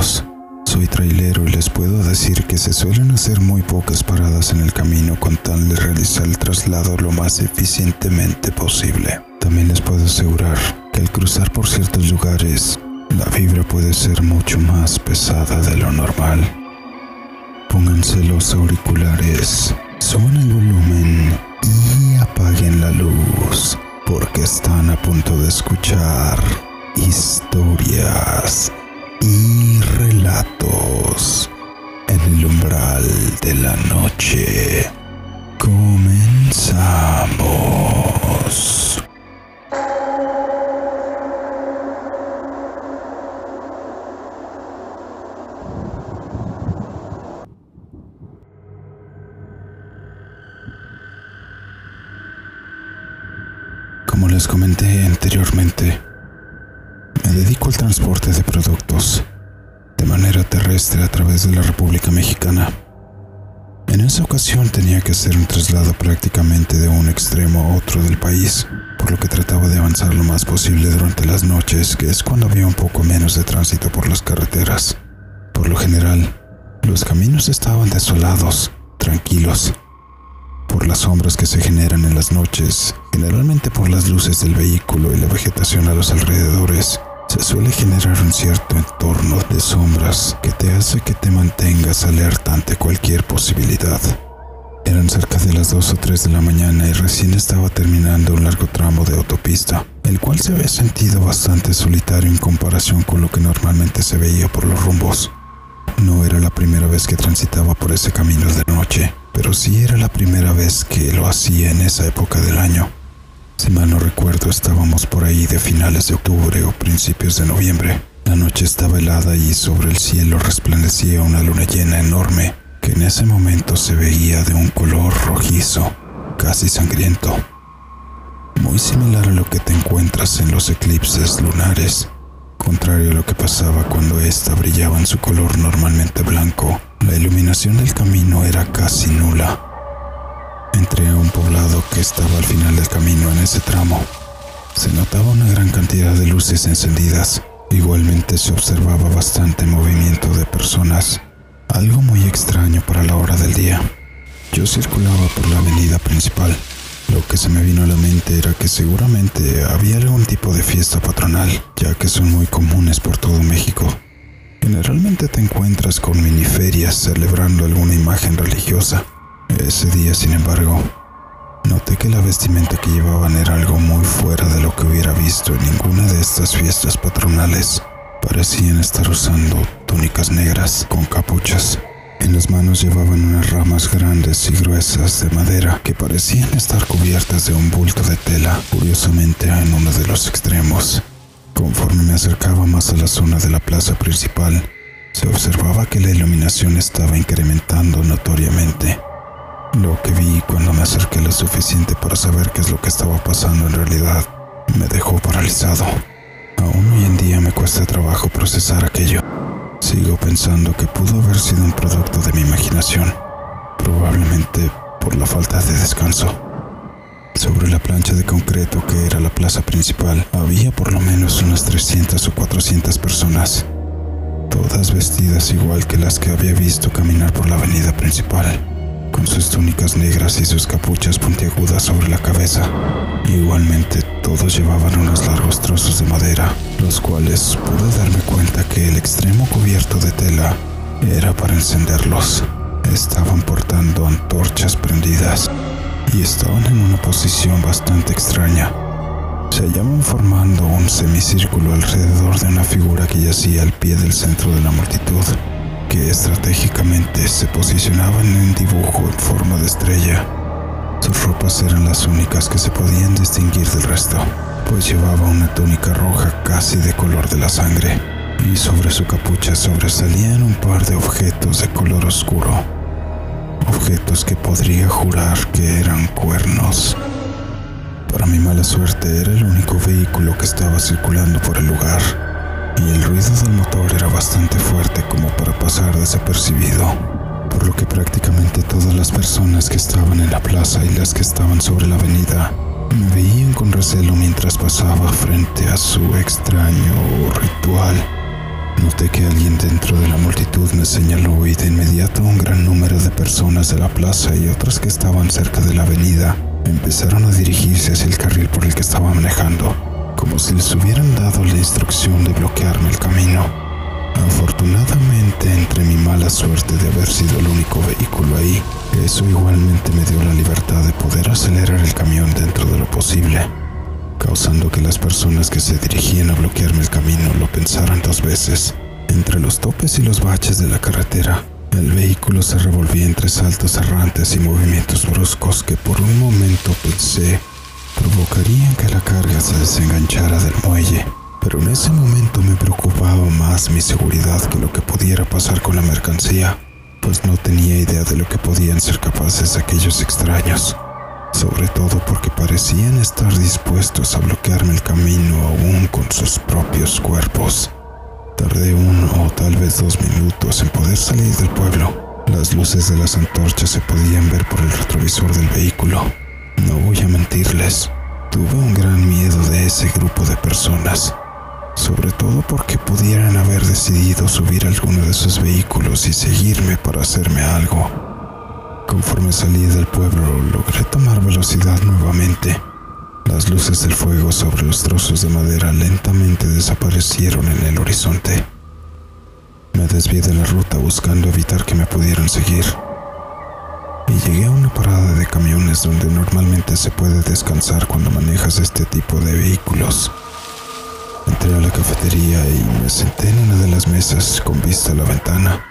Soy trailero y les puedo decir que se suelen hacer muy pocas paradas en el camino con tal de realizar el traslado lo más eficientemente posible. También les puedo asegurar que al cruzar por ciertos lugares, la vibra puede ser mucho más pesada de lo normal. Pónganse los auriculares, suban el volumen y apaguen la luz, porque están a punto de escuchar historias y relatos en el umbral de la noche. Comenzamos. Como les comenté anteriormente, me dedico al transporte de productos de manera terrestre a través de la República Mexicana. En esa ocasión tenía que hacer un traslado prácticamente de un extremo a otro del país, por lo que trataba de avanzar lo más posible durante las noches, que es cuando había un poco menos de tránsito por las carreteras. Por lo general, los caminos estaban desolados, tranquilos, por las sombras que se generan en las noches, generalmente por las luces del vehículo y la vegetación a los alrededores se suele generar un cierto entorno de sombras que te hace que te mantengas alerta ante cualquier posibilidad. Eran cerca de las 2 o 3 de la mañana y recién estaba terminando un largo tramo de autopista, el cual se había sentido bastante solitario en comparación con lo que normalmente se veía por los rumbos. No era la primera vez que transitaba por ese camino de noche, pero sí era la primera vez que lo hacía en esa época del año. Si mal no recuerdo, estábamos por ahí de finales de octubre o principios de noviembre. La noche estaba helada y sobre el cielo resplandecía una luna llena enorme que en ese momento se veía de un color rojizo, casi sangriento. Muy similar a lo que te encuentras en los eclipses lunares, contrario a lo que pasaba cuando ésta brillaba en su color normalmente blanco, la iluminación del camino era casi nula. Entré a un poblado que estaba al final del camino en ese tramo. Se notaba una gran cantidad de luces encendidas. Igualmente se observaba bastante movimiento de personas, algo muy extraño para la hora del día. Yo circulaba por la avenida principal. Lo que se me vino a la mente era que seguramente había algún tipo de fiesta patronal, ya que son muy comunes por todo México. Generalmente te encuentras con miniferias celebrando alguna imagen religiosa ese día, sin embargo, noté que la vestimenta que llevaban era algo muy fuera de lo que hubiera visto en ninguna de estas fiestas patronales. Parecían estar usando túnicas negras con capuchas. En las manos llevaban unas ramas grandes y gruesas de madera que parecían estar cubiertas de un bulto de tela, curiosamente en uno de los extremos. Conforme me acercaba más a la zona de la plaza principal, se observaba que la iluminación estaba incrementando notoriamente. Lo que vi cuando me acerqué lo suficiente para saber qué es lo que estaba pasando en realidad me dejó paralizado. Aún hoy en día me cuesta trabajo procesar aquello. Sigo pensando que pudo haber sido un producto de mi imaginación, probablemente por la falta de descanso. Sobre la plancha de concreto que era la plaza principal había por lo menos unas 300 o 400 personas, todas vestidas igual que las que había visto caminar por la avenida principal con sus túnicas negras y sus capuchas puntiagudas sobre la cabeza. Igualmente, todos llevaban unos largos trozos de madera, los cuales pude darme cuenta que el extremo cubierto de tela era para encenderlos. Estaban portando antorchas prendidas y estaban en una posición bastante extraña. Se hallaban formando un semicírculo alrededor de una figura que yacía al pie del centro de la multitud que estratégicamente se posicionaban en un dibujo en forma de estrella. Sus ropas eran las únicas que se podían distinguir del resto, pues llevaba una túnica roja casi de color de la sangre, y sobre su capucha sobresalían un par de objetos de color oscuro, objetos que podría jurar que eran cuernos. Para mi mala suerte era el único vehículo que estaba circulando por el lugar y el ruido del motor era bastante fuerte como para pasar desapercibido, por lo que prácticamente todas las personas que estaban en la plaza y las que estaban sobre la avenida me veían con recelo mientras pasaba frente a su extraño ritual. Noté que alguien dentro de la multitud me señaló y de inmediato un gran número de personas de la plaza y otras que estaban cerca de la avenida empezaron a dirigirse hacia el carril por el que estaba manejando, como si les hubieran dado la instrucción de bloquearme el camino. Afortunadamente, entre mi mala suerte de haber sido el único vehículo ahí, eso igualmente me dio la libertad de poder acelerar el camión dentro de lo posible causando que las personas que se dirigían a bloquearme el camino lo pensaran dos veces. Entre los topes y los baches de la carretera, el vehículo se revolvía entre saltos errantes y movimientos bruscos que por un momento pensé provocarían que la carga se desenganchara del muelle. Pero en ese momento me preocupaba más mi seguridad que lo que pudiera pasar con la mercancía, pues no tenía idea de lo que podían ser capaces aquellos extraños sobre todo porque parecían estar dispuestos a bloquearme el camino aún con sus propios cuerpos. Tardé uno o tal vez dos minutos en poder salir del pueblo. Las luces de las antorchas se podían ver por el retrovisor del vehículo. No voy a mentirles, tuve un gran miedo de ese grupo de personas, sobre todo porque pudieran haber decidido subir alguno de sus vehículos y seguirme para hacerme algo. Conforme salí del pueblo, logré tomar velocidad nuevamente. Las luces del fuego sobre los trozos de madera lentamente desaparecieron en el horizonte. Me desvié de la ruta buscando evitar que me pudieran seguir. Y llegué a una parada de camiones donde normalmente se puede descansar cuando manejas este tipo de vehículos. Entré a la cafetería y me senté en una de las mesas con vista a la ventana.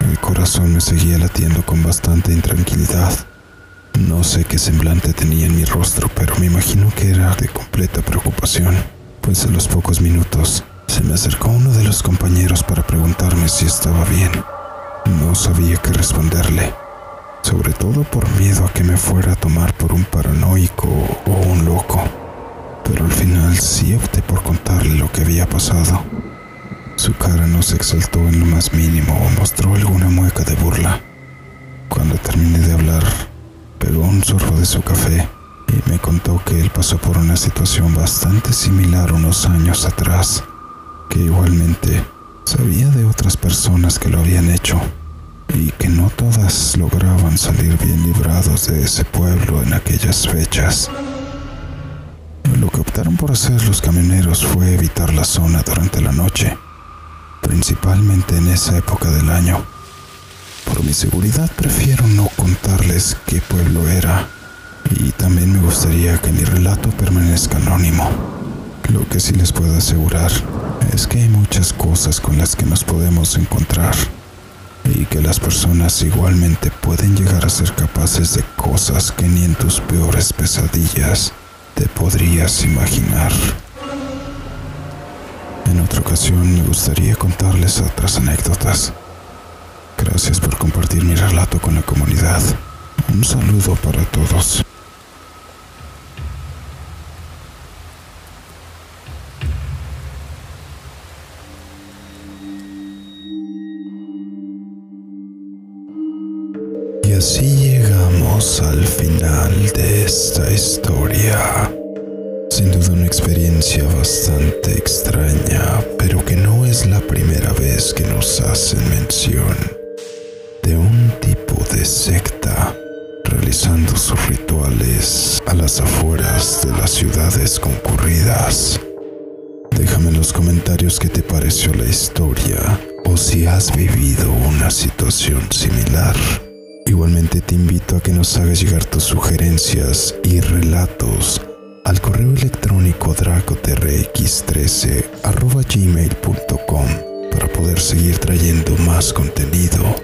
El corazón me seguía latiendo con bastante intranquilidad. No sé qué semblante tenía en mi rostro, pero me imagino que era de completa preocupación, pues a los pocos minutos se me acercó uno de los compañeros para preguntarme si estaba bien. No sabía qué responderle, sobre todo por miedo a que me fuera a tomar por un paranoico o un loco. Pero al final sí opté por contarle lo que había pasado. Su cara no se exaltó en lo más mínimo o mostró alguna mueca de burla. Cuando terminé de hablar, pegó un sorbo de su café y me contó que él pasó por una situación bastante similar unos años atrás, que igualmente sabía de otras personas que lo habían hecho y que no todas lograban salir bien librados de ese pueblo en aquellas fechas. Lo que optaron por hacer los camioneros fue evitar la zona durante la noche principalmente en esa época del año. Por mi seguridad prefiero no contarles qué pueblo era y también me gustaría que mi relato permanezca anónimo. Lo que sí les puedo asegurar es que hay muchas cosas con las que nos podemos encontrar y que las personas igualmente pueden llegar a ser capaces de cosas que ni en tus peores pesadillas te podrías imaginar. En otra ocasión me gustaría contarles otras anécdotas. Gracias por compartir mi relato con la comunidad. Un saludo para todos. Y así llegamos al final de esta historia. Sin duda una experiencia bastante extraña, pero que no es la primera vez que nos hacen mención de un tipo de secta realizando sus rituales a las afueras de las ciudades concurridas. Déjame en los comentarios qué te pareció la historia o si has vivido una situación similar. Igualmente te invito a que nos hagas llegar tus sugerencias y relatos al correo electrónico dracotrx13 gmail.com para poder seguir trayendo más contenido.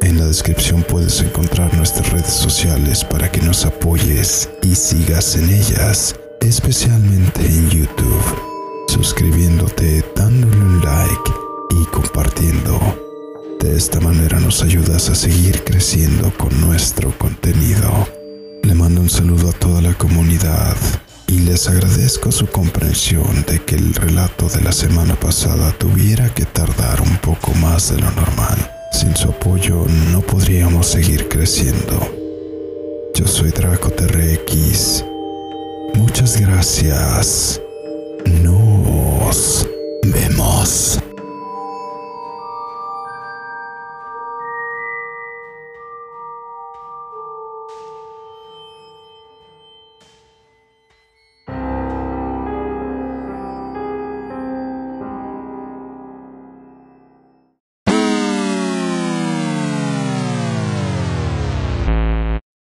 En la descripción puedes encontrar nuestras redes sociales para que nos apoyes y sigas en ellas, especialmente en YouTube, suscribiéndote, dándole un like y compartiendo. De esta manera nos ayudas a seguir creciendo con nuestro contenido. Le mando un saludo a toda la comunidad y les agradezco su comprensión de que el relato de la semana pasada tuviera que tardar un poco más de lo normal. Sin su apoyo no podríamos seguir creciendo. Yo soy Draco TRX. Muchas gracias. Nos